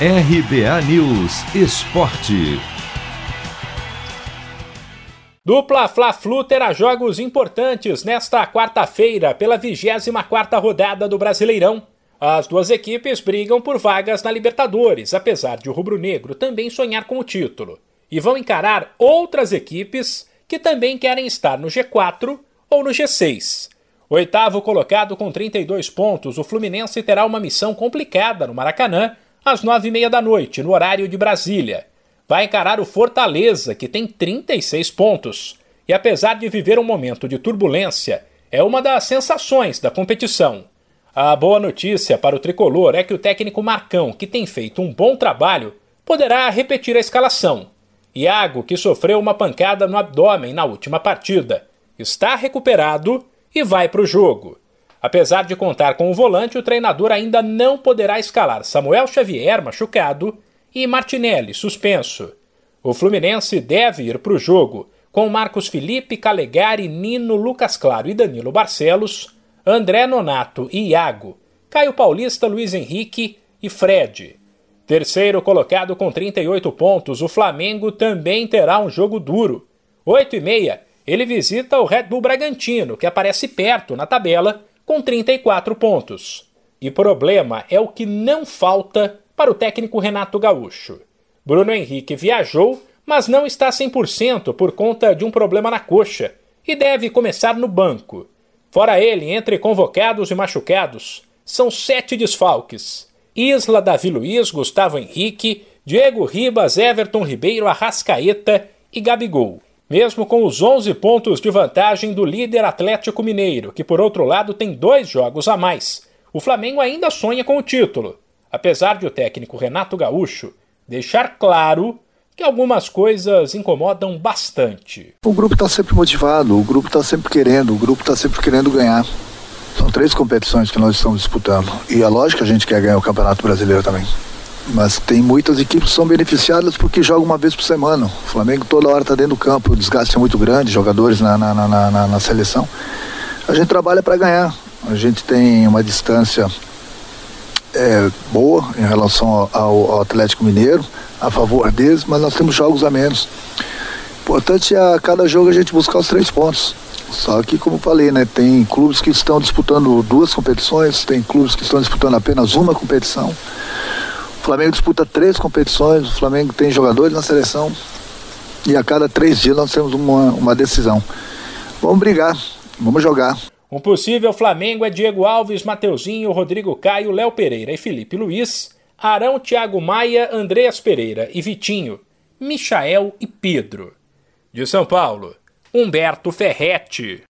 RBA News Esporte. Dupla Fla-Flu terá jogos importantes nesta quarta-feira pela 24ª rodada do Brasileirão. As duas equipes brigam por vagas na Libertadores, apesar de o rubro-negro também sonhar com o título, e vão encarar outras equipes que também querem estar no G4 ou no G6. Oitavo colocado com 32 pontos, o Fluminense terá uma missão complicada no Maracanã às nove e meia da noite, no horário de Brasília. Vai encarar o Fortaleza, que tem 36 pontos. E apesar de viver um momento de turbulência, é uma das sensações da competição. A boa notícia para o tricolor é que o técnico Marcão, que tem feito um bom trabalho, poderá repetir a escalação. Iago, que sofreu uma pancada no abdômen na última partida, está recuperado e vai para o jogo. Apesar de contar com o volante, o treinador ainda não poderá escalar Samuel Xavier, machucado, e Martinelli, suspenso. O Fluminense deve ir para o jogo com Marcos Felipe, Calegari, Nino, Lucas Claro e Danilo Barcelos, André Nonato e Iago, Caio Paulista, Luiz Henrique e Fred. Terceiro colocado com 38 pontos, o Flamengo também terá um jogo duro. 8 e meia, ele visita o Red Bull Bragantino, que aparece perto na tabela com 34 pontos. E problema é o que não falta para o técnico Renato Gaúcho. Bruno Henrique viajou, mas não está 100% por conta de um problema na coxa e deve começar no banco. Fora ele, entre convocados e machucados, são sete desfalques: Isla, Davi Luiz, Gustavo Henrique, Diego Ribas, Everton Ribeiro, Arrascaeta e Gabigol mesmo com os 11 pontos de vantagem do líder Atlético Mineiro, que por outro lado tem dois jogos a mais. O Flamengo ainda sonha com o título, apesar de o técnico Renato Gaúcho deixar claro que algumas coisas incomodam bastante. O grupo está sempre motivado, o grupo está sempre querendo, o grupo está sempre querendo ganhar. São três competições que nós estamos disputando. E é lógico que a gente quer ganhar o Campeonato Brasileiro também. Mas tem muitas equipes que são beneficiadas porque jogam uma vez por semana. O Flamengo toda hora está dentro do campo, o desgaste é muito grande, jogadores na, na, na, na, na seleção. A gente trabalha para ganhar. A gente tem uma distância é, boa em relação ao, ao, Atlético Mineiro, a favor deles, mas nós temos jogos a menos. Importante é a cada jogo a gente buscar os três pontos. Só que, como falei, né, tem clubes que estão disputando duas competições, tem clubes que estão disputando apenas uma competição. O Flamengo disputa três competições, o Flamengo tem jogadores na seleção e a cada três dias nós temos uma, uma decisão. Vamos brigar, vamos jogar. Um possível Flamengo é Diego Alves, Mateuzinho, Rodrigo Caio, Léo Pereira e Felipe Luiz, Arão, Thiago Maia, Andreas Pereira e Vitinho, Michael e Pedro. De São Paulo, Humberto Ferretti.